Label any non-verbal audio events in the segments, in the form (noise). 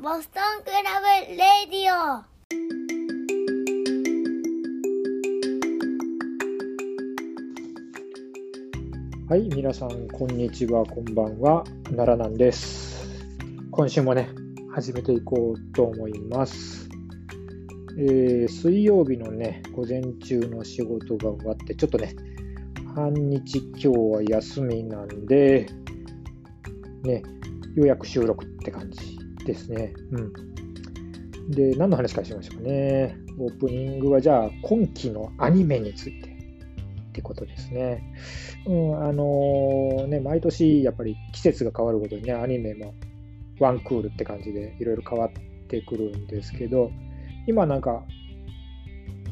ボストンクラブレディオはい、皆さん、こんにちは、こんばんは、奈良なんです。今週もね、始めていこうと思います。えー水曜日のね、午前中の仕事が終わって、ちょっとね、半日今日は休みなんで、ね、ようやく収録って感じですね。うん。で、何の話からしましょうかね。オープニングは、じゃあ、今期のアニメについてってことですね。うん、あのーね、毎年やっぱり季節が変わるごとにね、アニメもワンクールって感じでいろいろ変わってくるんですけど、今なんか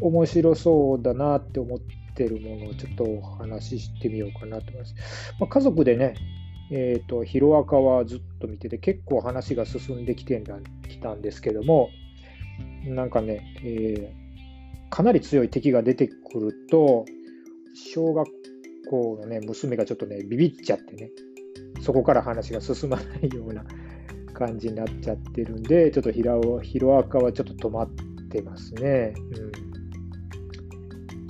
面白そうだなって思ってるものをちょっとお話ししてみようかなと思います。まあ、家族でね、えっ、と、ヒロアカはずっと見てて結構話が進んできてきたんですけども、なんかね、えーかなり強い敵が出てくると、小学校のね、娘がちょっとね、ビビっちゃってね、そこから話が進まないような感じになっちゃってるんで、ちょっとヒラオヒロアカはちょっと止まってますね。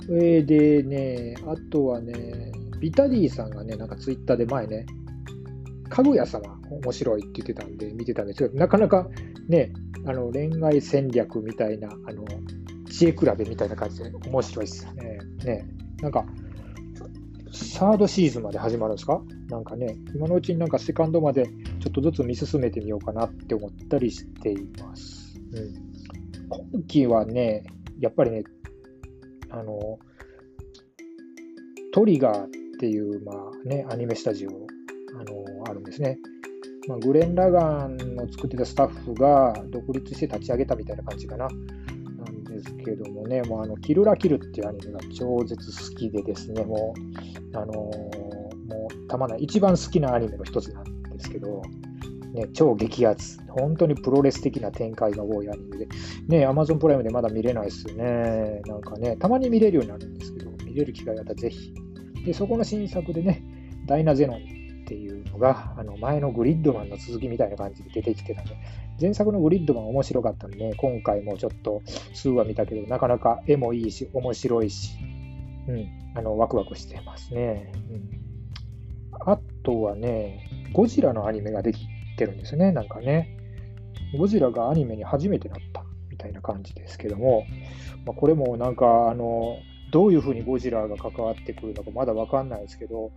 うん。えーでね、あとはね、ビタディさんがね、なんかツイッターで前ね、かぐや様面白いって言ってたんで見てたんですけど、なかなかね、あの恋愛戦略みたいな、あの知恵比べみたいな感じで面白いっすよね。ねなんか、サードシーズンまで始まるんですか？なんかね、今のうちになんかセカンドまでちょっとずつ見進めてみようかなって思ったりしています。うん、今期はね、やっぱりね、あの、トリガーっていう、まあね、アニメスタジオ、あの、あるんですね。まあ、グレン・ラガンの作ってたスタッフが独立して立ち上げたみたいな感じかな。なんですけどもね、もうあの、キルラキルっていうアニメが超絶好きでですね、もう、あのーもうたまない、一番好きなアニメの一つなんですけど、ね、超激アツ、本当にプロレス的な展開が多いアニメで、ね、Amazon プライムでまだ見れないですよね。なんかね、たまに見れるようになるんですけど、見れる機会があったらぜひ。で、そこの新作でね、ダイナゼノンっていうのが、あの前のグリッドマンの続きみたいな感じで出てきてたんで、前作のグリッドマン面白かったんで、ね、今回もちょっと数話見たけど、なかなか絵もいいし、面白いし、うん、あの、ワクワクしてますね。うん、あとはね、ゴジラのアニメができてるんですね、なんかね。ゴジラがアニメに初めてなったみたいな感じですけども、まあ、これもなんか、あの、どういうふうにゴジラが関わってくるのかまだわかんないですけど、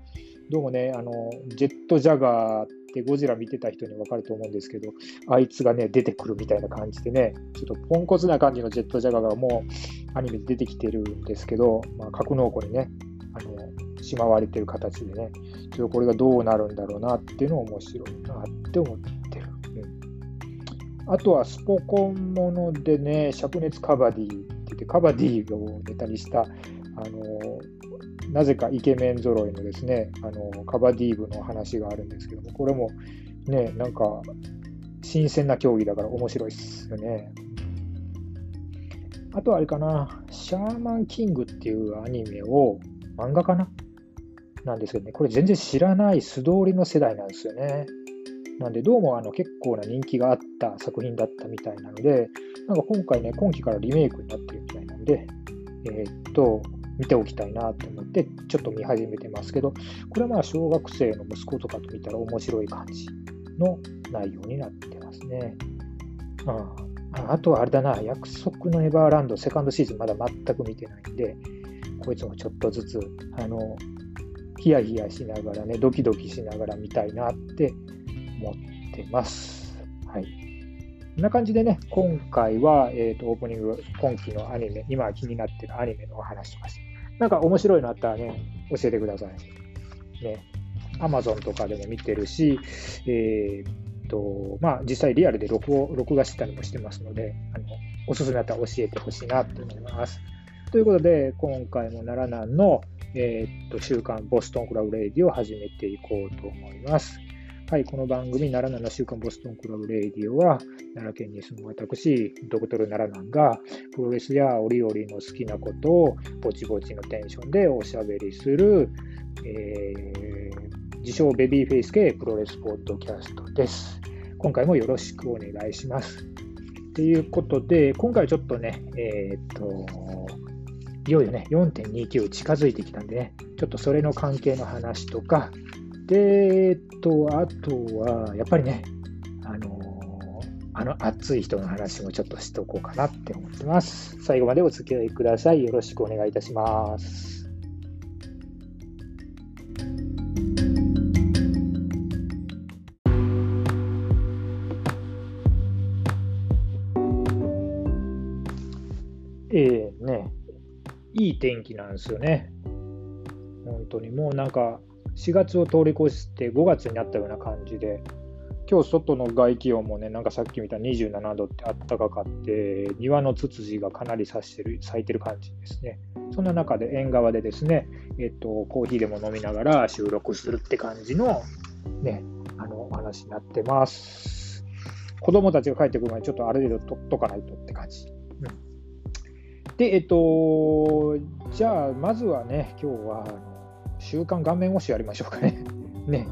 どうもね、あの、ジェットジャガーってゴジラ見てた人にわかると思うんですけど、あいつがね、出てくるみたいな感じでね、ちょっとポンコツな感じのジェットジャガーがもうアニメで出てきてるんですけど、まあ、格納庫にね、あの、しまわれてる形でね、ちょっとこれがどうなるんだろうなっていうのは面白いなって思ってる。うん、あとはスポコンものでね、灼熱カバディって言って、カバディをネタにした、あの、なぜかイケメン揃いのですね、あの、カバディ部の話があるんですけども、これもね、なんか、新鮮な競技だから面白いっすよね。あとあれかな、シャーマンキングっていうアニメを、漫画かな？なんですけどね、これ全然知らない素通りの世代なんですよね。なんで、どうもあの結構な人気があった作品だったみたいなので、なんか今回ね、今期からリメイクになってるみたいなんで、えーっと、見ておきたいなと思って、ちょっと見始めてますけど、これはまあ小学生の息子とかと見たら面白い感じの内容になってますね。うん、あとはあれだな、約束のエバーランドセカンドシーズンまだ全く見てないんで、こいつもちょっとずつ、あの、ヒヤヒヤしながらね、ドキドキしながら見たいなって思ってます。はい。こんな感じでね、今回は、えーと、オープニング、今期のアニメ、今気になってるアニメのお話とかして、なんか面白いのあったらね、教えてください。ね。Amazon とかでも見てるし、えー、と、まあ、実際リアルで録音録画してたりもしてますので、あの、おすすめだったら教えてほしいなと思います。ということで、今回も奈良南の、えー、っと週刊ボストンクラブレディオを始めていこうと思います。はい、この番組、奈良南の週刊ボストンクラブレイディオは、奈良県に住む私、ドクトル奈良南が、プロレスや折々の好きなことを、ぼちぼちのテンションでおしゃべりする、えー、自称ベビーフェイス系プロレスポッドキャストです。今回もよろしくお願いします。ということで、今回ちょっとね、えー、っと、いよいよね、4.29近づいてきたんでね、ちょっとそれの関係の話とか、で、えっと、あとは、やっぱりね、あのあの熱い人の話もちょっとしとこうかなって思ってます。最後までお付き合いください。よろしくお願いいたします。えー、ね、いい天気なんですよね。本当にもうなんか4月を通り越して5月になったような感じで、今日外の外気温もね、なんかさっき見た27度ってあったかかって、庭のツツジがかなり咲してる咲いてる感じですね。そんな中で縁側でですね、えっと、コーヒーでも飲みながら収録するって感じの、ね、あの、お話になってます。子供たちが帰ってくる前にちょっとある程度取っとかないとって感じ。うん、で、えっと、じゃあ、まずはね、今日は、週刊顔面推しやりましょうかね。(laughs) ね。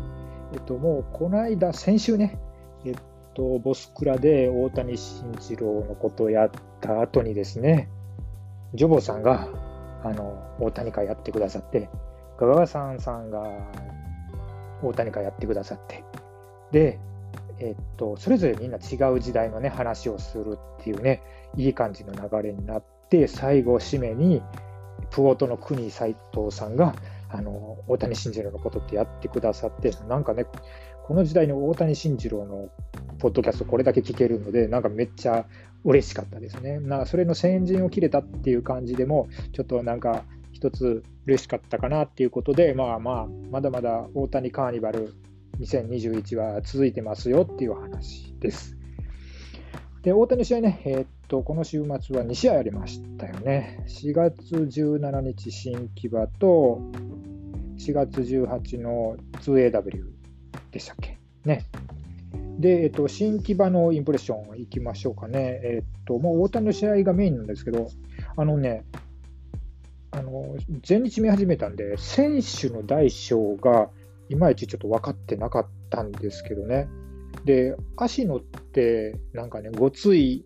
えっと、もうこの間、先週ね、えっと、ボスクラで大谷慎次郎のことをやった後にですね、ジョボさんが、あの、大谷会やってくださって、ガガガさんさんが大谷会やってくださって、で、えっと、それぞれみんな違う時代のね、話をするっていうね、いい感じの流れになって、最後、締めに、プゴトの国斎藤さんが、あの大谷慎次郎のことってやってくださって、なんかね、この時代の大谷慎次郎のポッドキャスト、これだけ聞けるので、なんかめっちゃ嬉しかったですね。なそれの先陣を切れたっていう感じでも、ちょっとなんか一つ嬉しかったかなっていうことで、まあまあ、まだまだ大谷カーニバル2021は続いてますよっていう話です。で、大谷の試合ね、えー、っと、この週末は2試合ありましたよね。4月17日新木場と、4月18の 2AW でしたっけ？ね。で、えっと、新木場のインプレッションいきましょうかね。えっと、もう大谷の試合がメインなんですけど、あのね、あの、前日見始めたんで、選手の大小がいまいちちょっと分かってなかったんですけどね。で、足野って、なんかね、ごつい、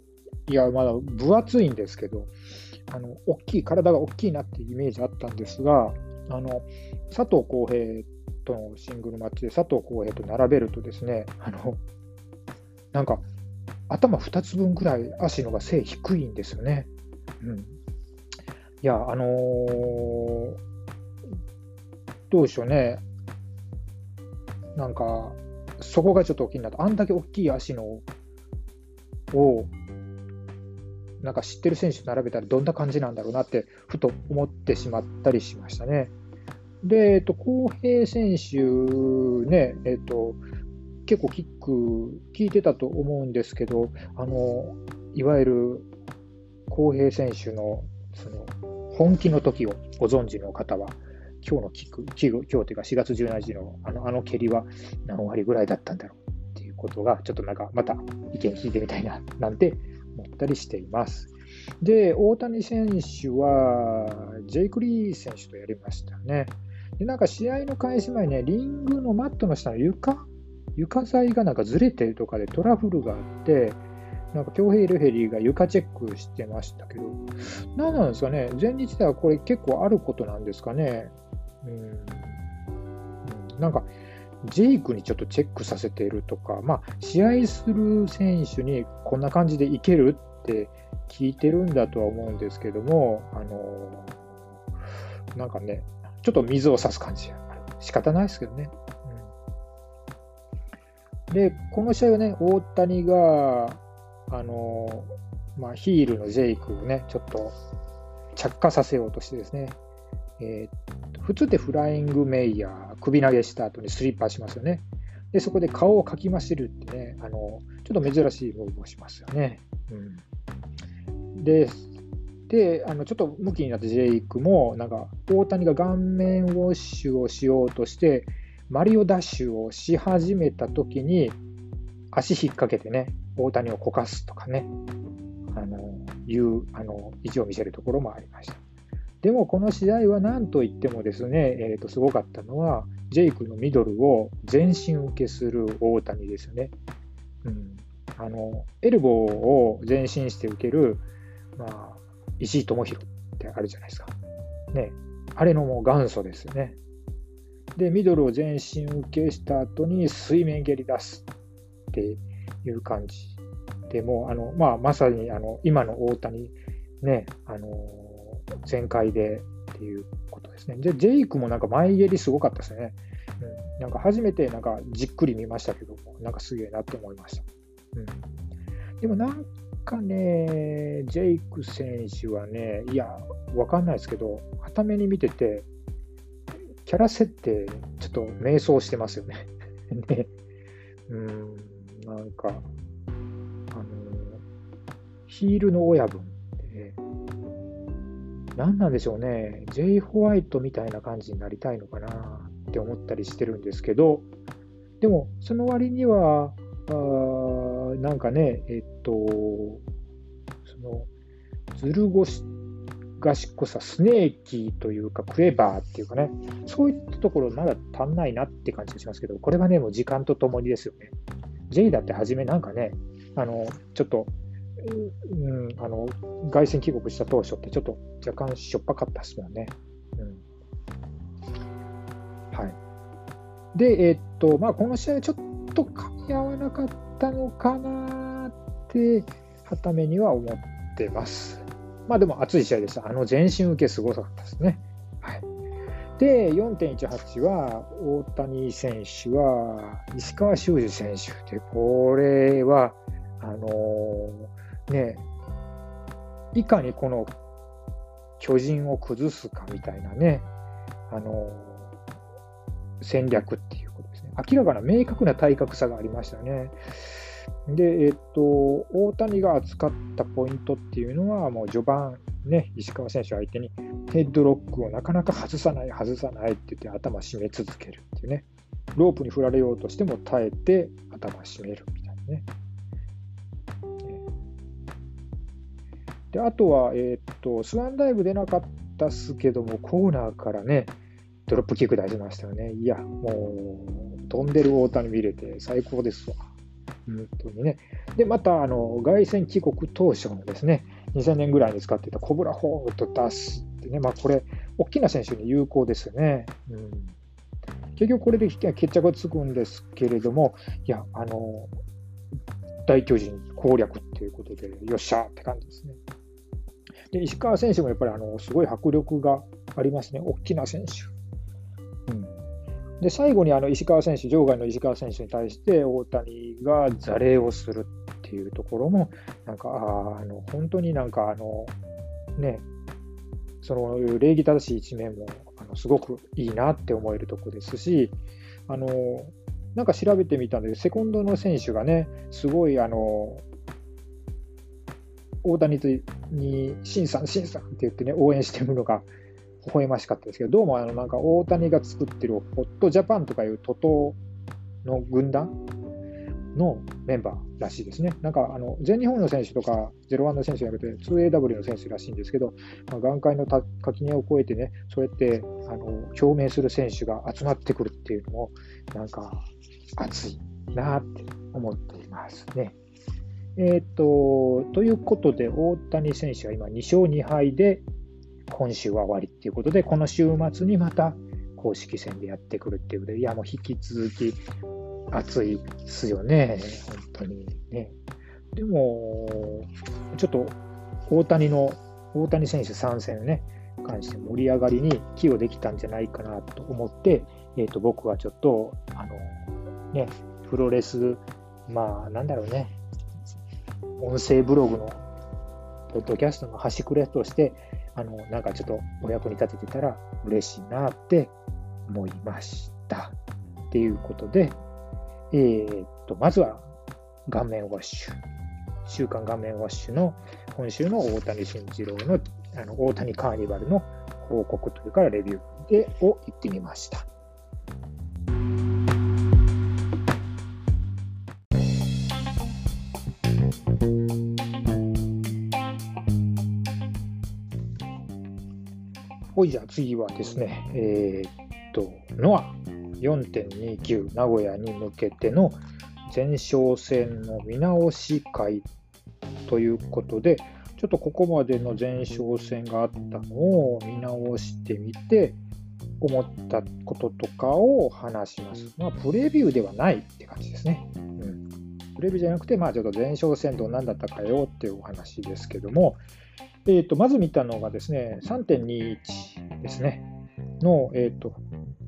いや、まだ分厚いんですけど、あの大きい、体が大きいなっていうイメージあったんですが、あの佐藤浩平とのシングルマッチで佐藤浩平と並べるとですね、あのなんか頭2つ分ぐらい足のが背低いんですよね。うん、いや、あのー、どうでしょうね、なんか、そこがちょっと気になった。あんだけ大きい足のをなんか知ってる選手並べたらどんな感じなんだろうなって、ふと思ってしまったりしましたね。で、えっと、浩平選手ね、えっと、結構キック効いてたと思うんですけど、あの、いわゆる浩平選手のその本気の時をご存知の方は、今日のキック、今日というか4月17日のあのあの蹴りは何割ぐらいだったんだろうっていうことが、ちょっとなんかまた意見聞いてみたいななんて思ったりしています。で、大谷選手は、ジェイク・リー選手とやりましたね。で、なんか試合の開始前ね、リングのマットの下の床、床材がなんかずれてるとかでトラブルがあって、なんか京平ルヘリーが床チェックしてましたけど、何なんですかね、前日ではこれ結構あることなんですかね。うん、なんか、ジェイクにちょっとチェックさせているとか、まあ、試合する選手にこんな感じでいけるって聞いてるんだとは思うんですけども、あのなんかね、ちょっと水を差す感じ仕方ないですけどね。うん、で、この試合はね、大谷が、あのまあ、ヒールのジェイクをね、ちょっと着火させようとしてですね、えー、普通ってフライングメイヤー、首投げした後にスリッパしますよね。で、そこで顔をかきましるってね、あの、ちょっと珍しいムーブをしますよね。うん、で、であのちょっと向きになったジェイクも、なんか大谷が顔面ウォッシュをしようとして、マリオダッシュをし始めたときに、足引っ掛けてね、大谷をこかすとかね、あのいうあの意地を見せるところもありました。でもこの試合は何といってもですね、えー、とすごかったのは、ジェイクのミドルを全身受けする大谷ですよね。うん、あのエルボーを前進して受ける、まあ、石井智弘ってあるじゃないですか。ね、あれのもう元祖ですよね。で、ミドルを前進受けした後に水面蹴り出すっていう感じ。でもあの、まあ、まさにあの今の大谷、ね、あの全開でっていうことですね。で、ジェイクもなんか前蹴りすごかったですね。うん、なんか初めてなんかじっくり見ましたけども、なんかすげえなって思いました。うん、でもなんかね、ジェイク選手はね、いや、わかんないですけど、はために見てて、キャラ設定、ちょっと迷走してますよね。(laughs) ねうん、なんか、あの、ヒールの親分、何なんでしょうね、ジェイ・ホワイトみたいな感じになりたいのかな。って思ったりしてるんですけど、でも、その割には、あなんかね、えっと、その、ずる賢さ、スネーキーというか、クレバーっていうかね、そういったところまだ足んないなって感じがしますけど、これはね、もう時間とともにですよね。J だって初めなんかね、あの、ちょっと、うん、あの、凱旋帰国した当初ってちょっと若干しょっぱかったですもんね。うん。はい。で、えー、っと、まあ、この試合ちょっと噛み合わなかったのかなって、はためには思ってます。まあでも熱い試合でした。あの全身受けすごかったですね。はい、で、4.18は大谷選手は石川修司選手で、これは、あのー、ね、いかにこの巨人を崩すかみたいなね、あの、戦略っていうことですね。明らかな明確な体格差がありましたね。で、えっと、大谷が扱ったポイントっていうのは、もう序盤、ね、石川選手相手にヘッドロックをなかなか外さない、外さないって言って頭締め続けるっていうね、ロープに振られようとしても耐えて頭締めるみたいなね。であとは、えっと、スワンダイブ出なかったっすけども、コーナーからね、ドロップキック出しましたよね。いや、もう、飛んでる大谷見れて最高ですわ。本当にね。で、また、あの、外旋帰国当初のですね、2000年ぐらいに使っていたコブラホームと出すってね、まあ、これ、大きな選手に有効ですよね。うん、結局、これで決着がつくんですけれども、いや、あの、大巨人攻略っていうことで、よっしゃって感じですね。で石川選手もやっぱりあのすごい迫力がありますね、大きな選手。で最後にあの石川選手、場外の石川選手に対して大谷が座礼をするっていうところも、なんか、ああの本当になんかあの、ね、その礼儀正しい一面もあのすごくいいなって思えるところですし、あのなんか調べてみたんで、セコンドの選手がね、すごいあの大谷に、シンさん、シンさんって言ってね、応援してるのが微笑ましかったですけど、どうもあのなんか大谷が作ってるホットジャパンとかいう徒党の軍団のメンバーらしいですね。なんかあの全日本の選手とか、01の選手じゃなくて 2AW の選手らしいんですけど、まあ、眼界の垣根を越えてね、そうやってあの表明する選手が集まってくるっていうのも、なんか熱いなって思っていますね。えー、と、ということで、大谷選手は今2勝2敗で、今週は終わりっていうことで、この週末にまた公式戦でやってくるっていうことで、いや、もう引き続き熱いですよね、本当にね。でも、ちょっと大谷の、大谷選手参戦ね、関して盛り上がりに寄与できたんじゃないかなと思って、えー、と僕はちょっと、あの、ね、プロレス、まあ、なんだろうね、音声ブログの、ポッドキャストの端くれとして、あの、なんかちょっとお役に立ててたら嬉しいなって思いました。っていうことで、えー、っと、まずは顔面ウォッシュ。週刊顔面ウォッシュの今週の大谷慎次郎のあの大谷カーニバルの報告というかレビューでを言ってみました。ほいじゃあ次はですね、えー、っと、ノア4.29名古屋に向けての前哨戦の見直し会ということで、ちょっとここまでの前哨戦があったのを見直してみて、思ったこととかを話します。まあ、プレビューではないって感じですね。うん、プレビューじゃなくて、まあ、ちょっと前哨戦どんなんだったかよっていうお話ですけども、えーと、まず見たのがですね、3.21ですね、の、えーと、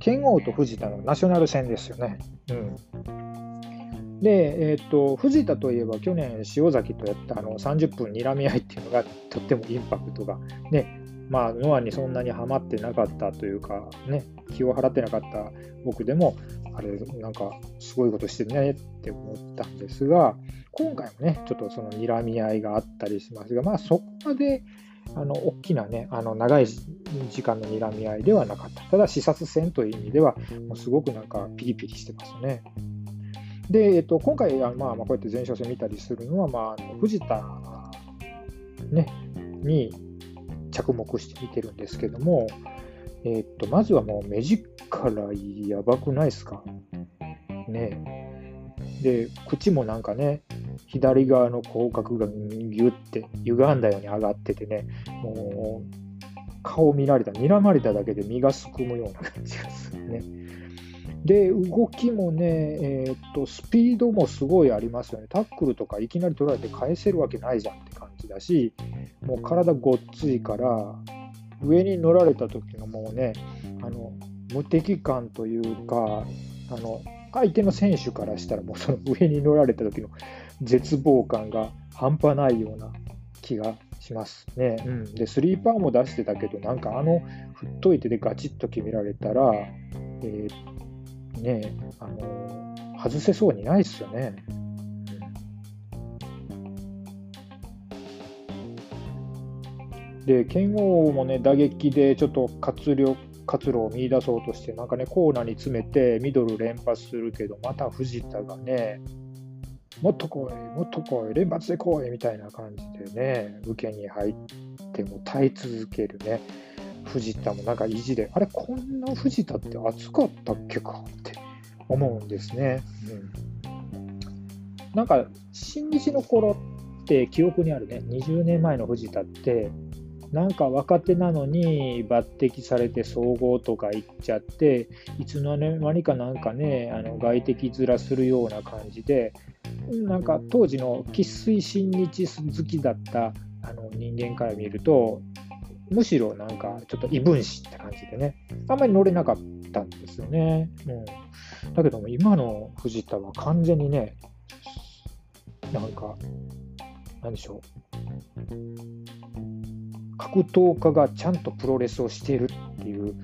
剣王と藤田のナショナル戦ですよね。うん、で、えーと、藤田といえば去年、塩崎とやったあの30分睨み合いっていうのがとってもインパクトが、ね、まあ、ノアにそんなにはまってなかったというか、ね、気を払ってなかった僕でも、あれ、なんかすごいことしてるねって思ったんですが、今回もね、ちょっとその睨み合いがあったりしますが、まあそこまであの大きなね、あの長い時間の睨み合いではなかった。ただ、視察戦という意味では、もうすごくなんかピリピリしてますね。で、えっと、今回、まあ、まあこうやって前哨戦見たりするのは、まあ、藤田、ね、に着目して見てるんですけども、えっと、まずはもう目力やばくないですか？ねで、口もなんかね、左側の口角がギュッて歪んだように上がっててね、もう顔見られた、睨まれただけで身がすくむような感じがするね。で、動きもね、えー、っと、スピードもすごいありますよね。タックルとかいきなり取られて返せるわけないじゃんって感じだし、もう体ごっついから、上に乗られた時のもうね、あの無敵感というか、あの相手の選手からしたら、もうその (laughs) 上に乗られた時の絶望感が半端ないような気がしますね。うん、で、スリーパーも出してたけど、なんかあの、振っといてでガチッと決められたら、えー、ね、あの外せそうにないですよね。で、剣王もね、打撃でちょっと活力活路を見出そうとして、なんかね、コーナーに詰めてミドル連発するけど、また藤田がね、もっと来い、もっと来い、連発で来いみたいな感じでね、受けに入っても耐え続けるね、藤田もなんか意地で、あれ、こんな藤田って熱かったっけかって思うんですね。うん、なんか、新日の頃って記憶にあるね、20年前の藤田って、なんか若手なのに抜擢されて総合とか行っちゃって、いつの間にかなんかね、あの外敵面するような感じで、なんか当時の生粋新日好きだったあの人間から見ると、むしろなんかちょっと異分子って感じでね、あんまり乗れなかったんですよね。うん、だけども今の藤田は完全にね、なんか、なんでしょう。格闘家がちゃんとプロレスをしているっていう、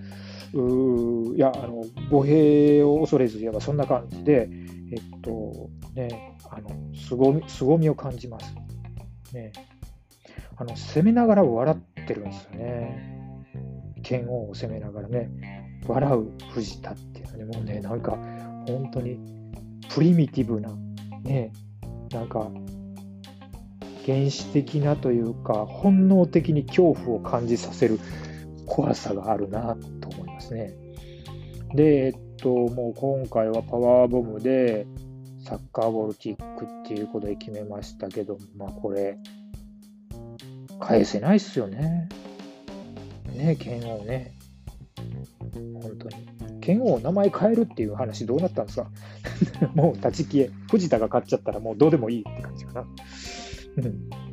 ういや、あの語弊を恐れず言えばそんな感じで、えっとね、あの凄み凄みを感じます。ね、あの攻めながら笑ってるんですよね。剣王を攻めながらね、笑う藤田っていうのね、もうね、なんか本当にプリミティブな、ね、なんか原始的なというか、本能的に恐怖を感じさせる怖さがあるなと思いますね。で、えっと、もう今回はパワーボムでサッカーボールキックっていうことで決めましたけど、まあこれ、返せないっすよね。ね、剣王ね。本当に。剣王名前変えるっていう話どうなったんですか？(laughs) もう立ち消え。藤田が勝っちゃったらもうどうでもいいって感じかな。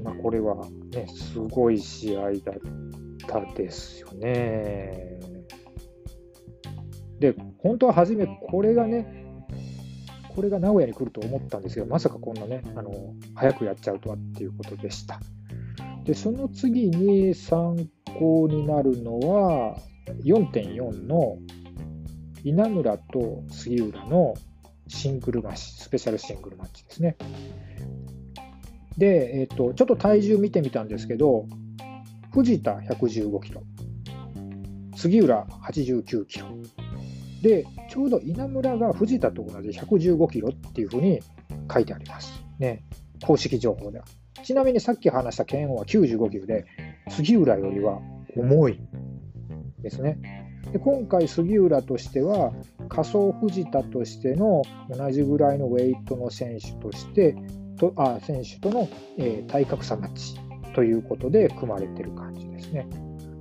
まあ、これは、ね、すごい試合だったですよね。で、本当は初め、これがね、これが名古屋に来ると思ったんですけど、まさかこんなね、あの早くやっちゃうとはっていうことでした。で、その次に参考になるのは、4.4の稲村と杉浦のシングルマッチ、スペシャルシングルマッチですね。で、えーと、ちょっと体重見てみたんですけど、藤田115キロ、杉浦89キロ、で、ちょうど稲村が藤田と同じ115キロっていうふうに書いてあります。ね、公式情報では。ちなみにさっき話した剣王は95キロで、杉浦よりは重いですね。で今回、杉浦としては、仮想藤田としての同じぐらいのウェイトの選手としてとあ選手との、えー、体格差マッチということで組まれてる感じですね。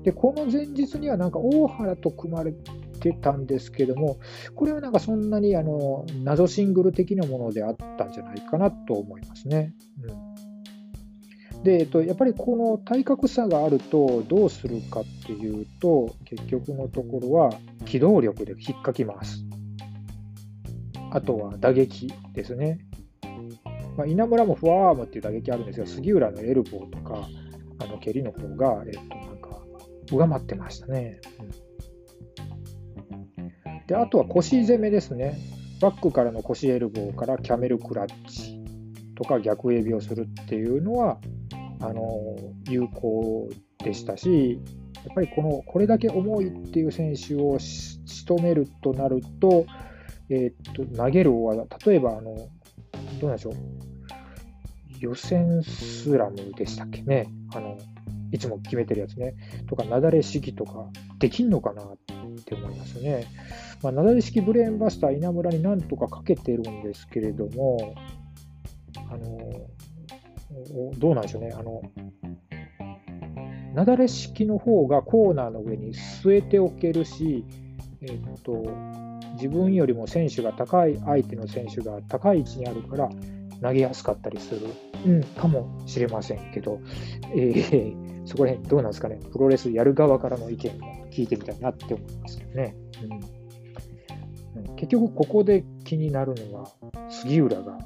でこの前日にはなんか大原と組まれてたんですけども、これはなんかそんなにあの謎シングル的なものであったんじゃないかなと思いますね。うん、で、えっと、やっぱりこの体格差があるとどうするかっていうと、結局のところは機動力で引っかきます。あとは打撃ですね。まあ、稲村もフォアアームっていう打撃あるんですが、杉浦のエルボーとか、あの蹴りの方が、えっと、なんか、上回ってましたね。うん、で、あとは腰攻めですね。バックからの腰エルボーからキャメルクラッチとか逆エビをするっていうのは、あの、有効でしたし、やっぱりこの、これだけ重いっていう選手を仕留めるとなると、えー、っと、投げる技、例えば、あの、どうなんでしょう。予選スラムでしたっけね。あの、いつも決めてるやつね。とか、雪崩式とか、できんのかなって思いますね。まあ、雪崩式ブレーンバスター稲村になんとかかけてるんですけれども、あの、どうなんでしょうね。あの、雪崩式の方がコーナーの上に据えておけるし、えっと、自分よりも選手が高い、相手の選手が高い位置にあるから投げやすかったりする、うん、かもしれませんけど、えー、そこら辺どうなんですかね、プロレスやる側からの意見も聞いてみたいなって思いますけどね。うん、結局、ここで気になるのは、杉浦が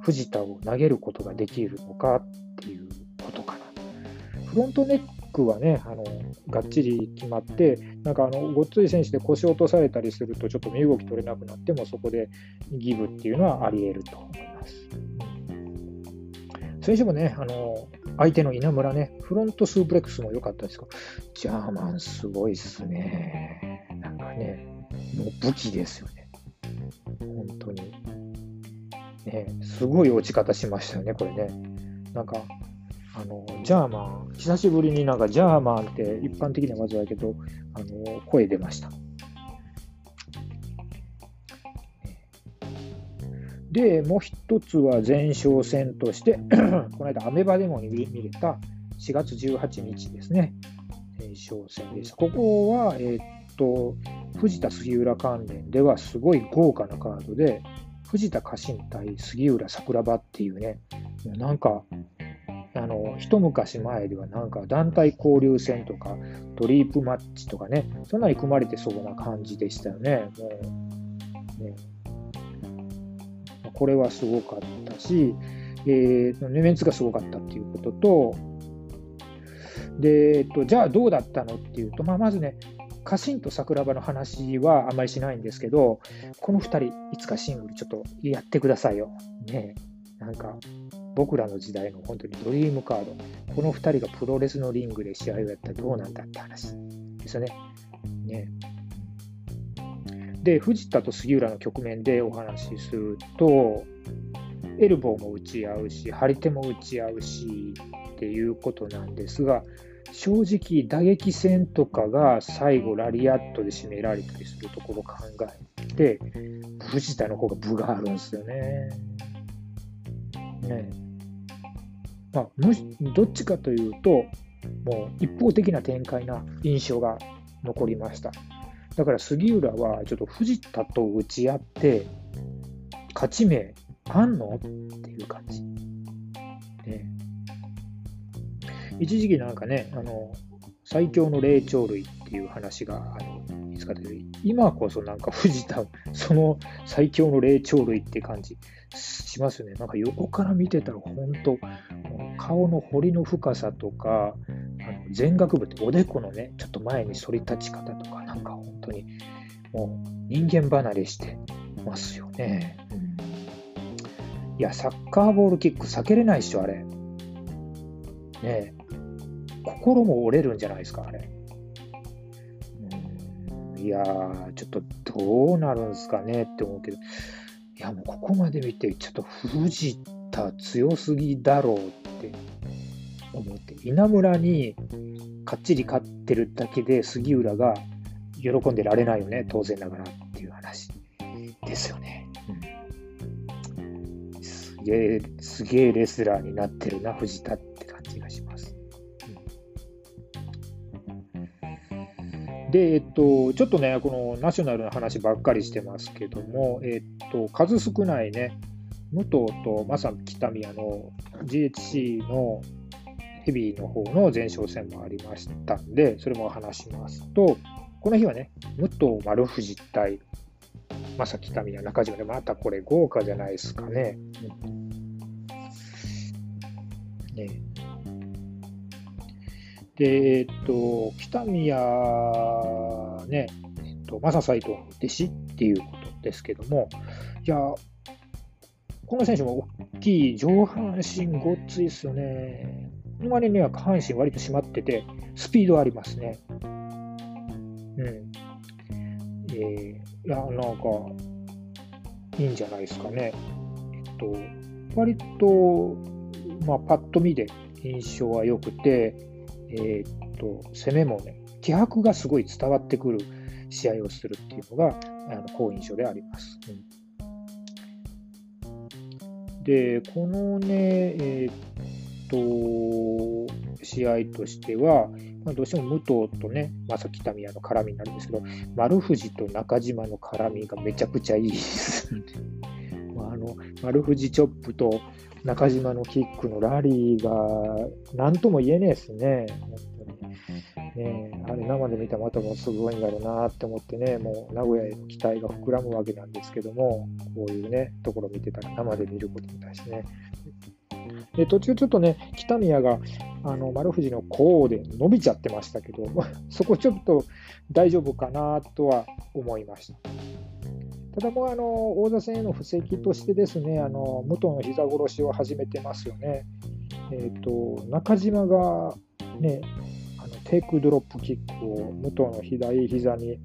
藤田を投げることができるのかっていうことかな。フロントネックはね、あのがっちり決まって、なんかあのごっつい選手で腰を落とされたりすると、ちょっと身動き取れなくなっても、そこでギブっていうのはあり得ると思います。それにしてもね、あの相手の稲村ね、フロントスープレックスも良かったですが、ジャーマンすごいっすね。なんかね、もう武器ですよね。本当に。ね、すごい落ち方しましたよね、これね。なんか、あの、ジャーマン、久しぶりになんかジャーマンって一般的な技だけど、あの、声出ました。で、もう一つは前哨戦として (clears throat) この間アメバでも見れた4月18日ですね。前哨戦です。ここは、えー、っと、藤田杉浦関連ではすごい豪華なカードで、藤田家臣対杉浦桜庭っていうね、なんかあの一昔前ではなんか団体交流戦とかトリープマッチとかね、そんなに組まれてそうな感じでしたよね。もうねこれはすごかったし、えー、メンツがすごかったっていうことと、で、えっと、じゃあどうだったのっていうと、まあ、まずね、家臣と桜庭の話はあんまりしないんですけど、この2人、いつかシングルちょっとやってくださいよ。ねなんか、僕らの時代の本当にドリームカード、この2人がプロレスのリングで試合をやったらどうなんだって話ですよね。ねで、藤田と杉浦の局面でお話しすると、エルボーも打ち合うし、張り手も打ち合うしっていうことなんですが、正直、打撃戦とかが最後、ラリアットで締められたりするところを考えて、藤田の方が分があるんですよね。ねまあ、むどっちかというと、もう一方的な展開な印象が残りました。だから杉浦はちょっと藤田と打ち合って、勝ち目あんの？っていう感じ。ね、一時期なんかね、あの最強の霊長類っていう話があの見つかって今こそなんか藤田、(laughs) その最強の霊長類って感じしますよね。なんか横から見てたら本当、顔の彫りの深さとか、あの前額部っておでこのね、ちょっと前に反り立ち方とか、なんか本当にもう人間離れしてますよね。うん、いや、サッカーボールキック避けれないっしょ、あれ。ね心も折れるんじゃないですか、あれ。いやー、ちょっとどうなるんですかねって思うけど、いやもうここまで見て、ちょっと藤田強すぎだろうって思って、稲村にかっちり勝ってるだけで杉浦が喜んでられないよね、当然ながらっていう話ですよね。うん、すげえ、すげえレスラーになってるな、藤田ってで、えっと、ちょっとね、このナショナルの話ばっかりしてますけども、えっと、数少ないね、武藤と正木北宮の GHC のヘビーの方の前哨戦もありましたんで、それも話しますと、この日はね、武藤丸藤対正木民や中島で、またこれ豪華じゃないですかね。ねで、えっと、北宮ね、えっと、正斎藤の弟子っていうことですけども、いや、この選手も大きい、上半身ごっついですよね。の割には下半身割と締まってて、スピードありますね。うん。えー、いや、なんか、いいんじゃないですかね。えっと、割と、まあ、パッと見で印象は良くて、えー、っと、攻めもね、気迫がすごい伝わってくる試合をするっていうのが、あの好印象であります。うん、で、このね、えー、っと、試合としては、まあ、どうしても武藤とね、正木民也の絡みになるんですけど、丸藤と中島の絡みがめちゃくちゃいいです。(laughs) まあ、あの丸藤チョップと中島のキックのラリーが何とも言えねえですね。本当にね、あれ生で見たらまたもすごいんだろうなって思ってね、もう名古屋への期待が膨らむわけなんですけども、こういうね、ところ見てたら生で見ることに対してね、で途中ちょっとね、北宮があの丸藤の甲で伸びちゃってましたけど、そこちょっと大丈夫かなとは思いました。ただもうあの王座戦への布石としてですね、あの武藤の膝殺しを始めてますよね。えーと、中島が、ね、あのテイクドロップキックを武藤の左膝に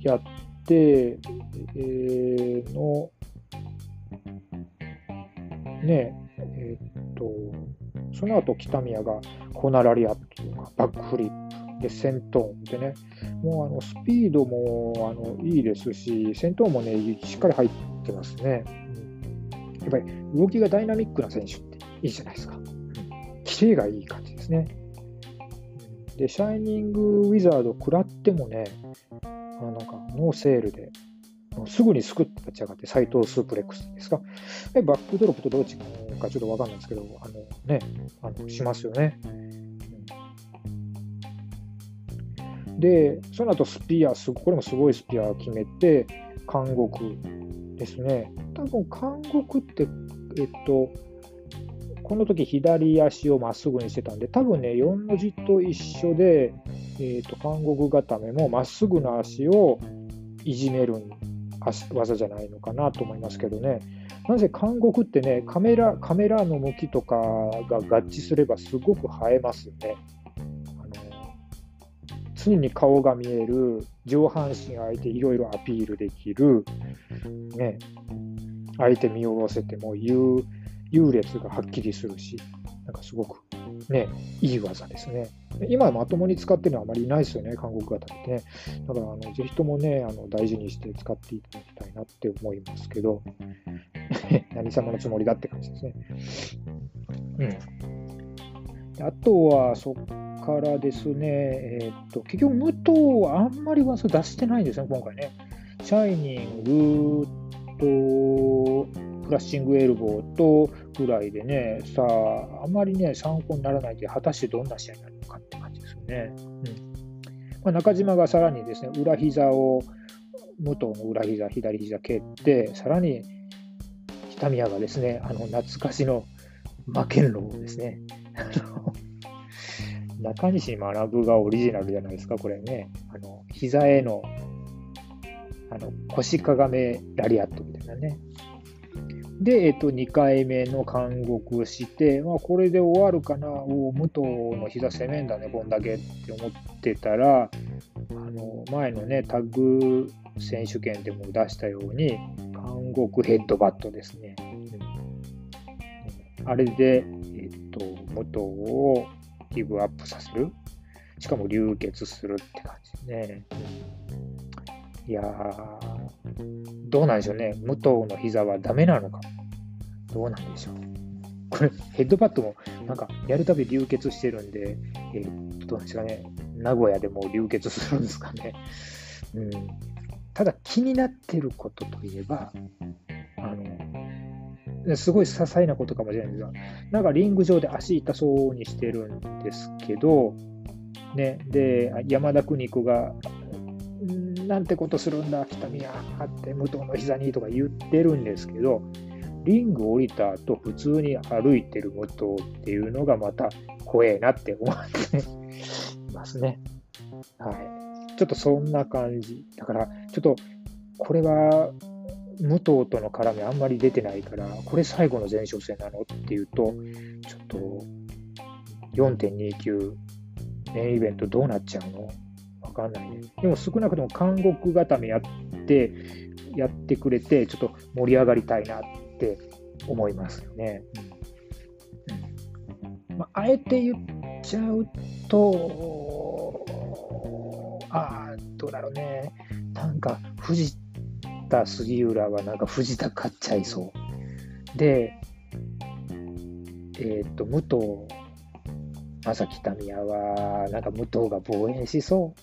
やって、えー、のね、えー、っと、その後北宮がコナラリアットとかバックフリップで先頭でね、もうあのスピードもあのいいですし、先頭もね、しっかり入ってますね。やっぱり動きがダイナミックな選手っていいじゃないですか。キレがいい感じですね。で、シャイニングウィザード食らってもね、あなんかノーセールですぐにすくって立ち上がって、斎藤スープレックスですか。バックドロップとどっちかちょっとわかんないですけど、あのね、あのしますよね。で、その後スピアス、これもすごいスピアを決めて、監獄ですね。多分監獄って、えっと、この時左足をまっすぐにしてたんで、多分ね、4の字と一緒で、えっと、監獄固めもまっすぐの足をいじめる技じゃないのかなと思いますけどね。なぜ監獄ってね、カメラカメラの向きとかが合致すればすごく映えますよね。常に顔が見える、上半身相手いろいろアピールできる、ね、相手見下ろせても優優劣がはっきりするし、なんかすごくね、いい技ですね。今まともに使ってるのはあまりいないですよね、韓国型ってね。だからあの、ぜひともね、あの大事にして使っていただきたいなって思いますけど、(laughs) 何様のつもりだって感じですね。うん。あとは、そっからですね、えー、っと、結局、武藤はあんまり技出してないんですね、今回ね。シャイニングと、フラッシングエルボーとぐらいでね、さあ、あまりね、参考にならないで、果たしてどんな試合になるのかって感じですよね。うんまあ、中島がさらにですね、裏膝を、武藤の裏膝、左膝蹴って、さらに北宮がですね、あの懐かしの魔剣楼ですね。(laughs) 中西学がオリジナルじゃないですか、これね。あの膝へのあの腰かがめラリアットみたいなね。で、えっと、2回目の監獄をして、まあ、これで終わるかな、お武藤の膝攻めんだね、こんだけって思ってたら、あの前のね、タッグ選手権でも出したように、監獄ヘッドバットですね。あれで、っと、武藤をギブアップさせる。しかも流血するって感じ。ね。いやー、どうなんでしょうね。武藤の膝はダメなのか。どうなんでしょう。これ、ヘッドパッドもなんかやるたび流血してるんで、えー、どうなんですかね。名古屋でも流血するんですかね。うん、ただ気になってることといえば、あの、すごい些細なことかもしれないんですが、なんかリング上で足痛そうにしてるんですけど、ね、で、山田邦子が、なんてことするんだ、北宮って武藤の膝にとか言ってるんですけど、リング降りた後、普通に歩いてる武藤っていうのがまた怖えなって思っていますね。はい。ちょっとそんな感じ。だから、ちょっと、これは、武藤との絡みあんまり出てないから、これ最後の前哨戦なの？っていうと、ちょっと、4.29メインイベントどうなっちゃうの？わかんないね。でも少なくとも監獄固めやって、やってくれて、ちょっと盛り上がりたいなって思いますよね。うんまあ、あえて言っちゃうと、ああ、どうだろうね。なんか、藤田杉浦はなんか藤田買っちゃいそう。で、えっ、ー、と、武藤正木民也は、なんか武藤が防衛しそ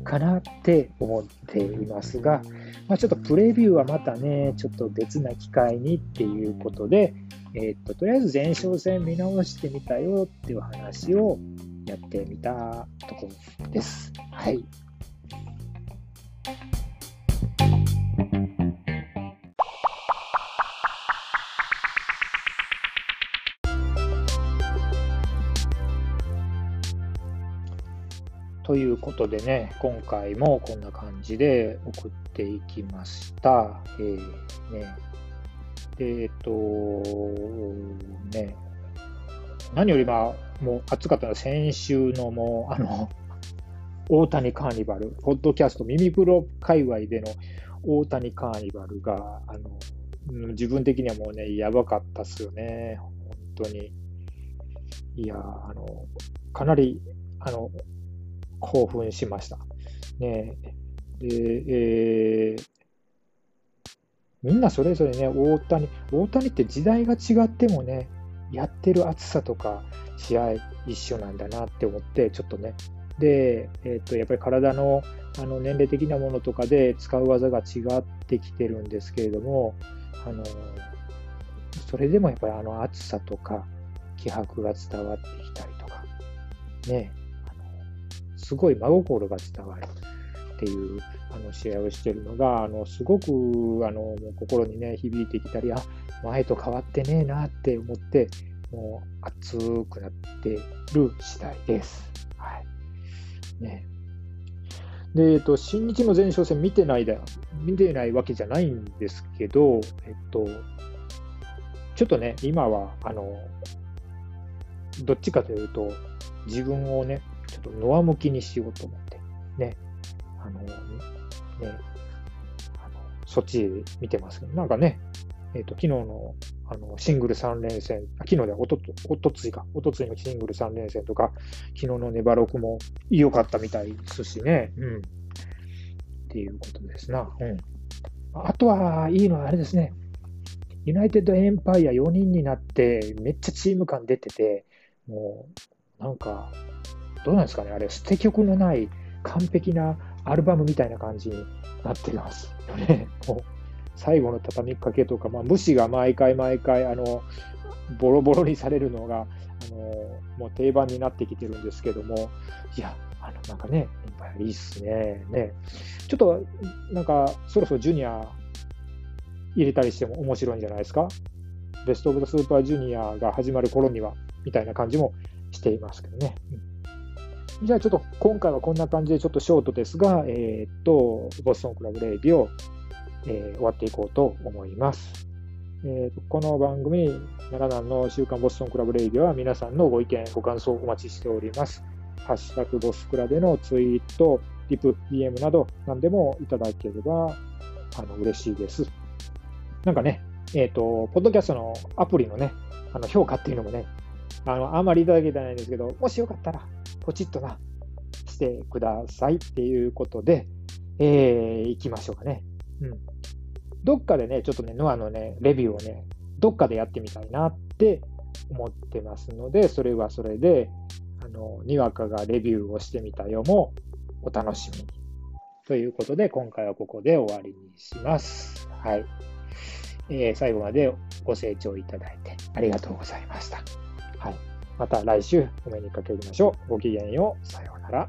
うかなって思っていますが、まあ、ちょっとプレビューはまたね、ちょっと別な機会にっていうことで、えっと、とりあえず前哨戦見直してみたよっていう話をやってみたところです。はい。ということでね、今回もこんな感じで送っていきました。えー、ね、えっ、ー、と、ね、何よりまあ、もう暑かったのは先週のもう、あの、(laughs) 大谷カーニバル、ポッドキャスト、耳プロ界隈での大谷カーニバルが、あの、自分的にはもうね、やばかったっすよね、本当に。いや、あの、かなり、あの、興奮しました。ねで、えー、みんなそれぞれね、大谷、大谷って時代が違ってもね、やってる暑さとか試合一緒なんだなって思って、ちょっとね、で、えー、とやっぱり体のあの年齢的なものとかで使う技が違ってきてるんですけれども、あのそれでもやっぱりあの暑さとか気迫が伝わってきたりとか、ね、すごい真心が伝わるっていうあの試合をしてるのが、あのすごくあの心にね、響いてきたり、あ前と変わってねえなって思って、もう熱くなってる次第です。はい。ね。で、えっと、新日の前哨戦見てないだ、見てないわけじゃないんですけど、えっと、ちょっとね、今は、あの、どっちかというと、自分をね、ちょっと上向きにしようと思って、ね、あの、ね、あのそっち見てますけど、なんかね、えっ、ー、と、昨日のあのシングル3連戦、あ昨日でおとおとついか、おとついのシングル3連戦とか、昨日のネバロクも良かったみたいですしね、うん。っていうことですな。うん。あとは、いいのはあれですね。ユナイテッドエンパイア4人になって、めっちゃチーム感出てて、もう、なんか、どうなんですかね、あれ、捨て曲のない完璧なアルバムみたいな感じになってますよね。(laughs) もう最後の畳みかけとか、まあ、虫が毎回毎回、あの、ボロボロにされるのが、あの、もう定番になってきてるんですけども、いや、あの、なんかね、やっぱいいっすね。ね。ちょっと、なんか、そろそろジュニア入れたりしても面白いんじゃないですか？ベスト・オブ・ザ・スーパージュニアが始まる頃には、みたいな感じもしていますけどね。うんじゃあちょっと今回はこんな感じでちょっとショートですが、えー、っと、ボストンクラブレイビーを、えー、終わっていこうと思います。えー、この番組、奈良の週刊ボストンクラブレイビは皆さんのご意見、ご感想をお待ちしております。ハッシュタグボスクラでのツイート、リプ、DM など何でもいただければあの嬉しいです。なんかね、えっ、ー、と、ポッドキャストのアプリのね、あの評価っていうのもね、あの、あまりいただけてないんですけど、もしよかったら、ポチッとな、してくださいっていうことで、えー、いきましょうかね。うん。どっかでね、ちょっとね、ノアのね、レビューをね、どっかでやってみたいなって思ってますので、それはそれで、あの、にわかがレビューをしてみたよもお楽しみに。ということで、今回はここで終わりにします。はい。えー、最後までご清聴いただいてありがとうございました。また来週お目にかけましょう。ごきげんよう。さようなら。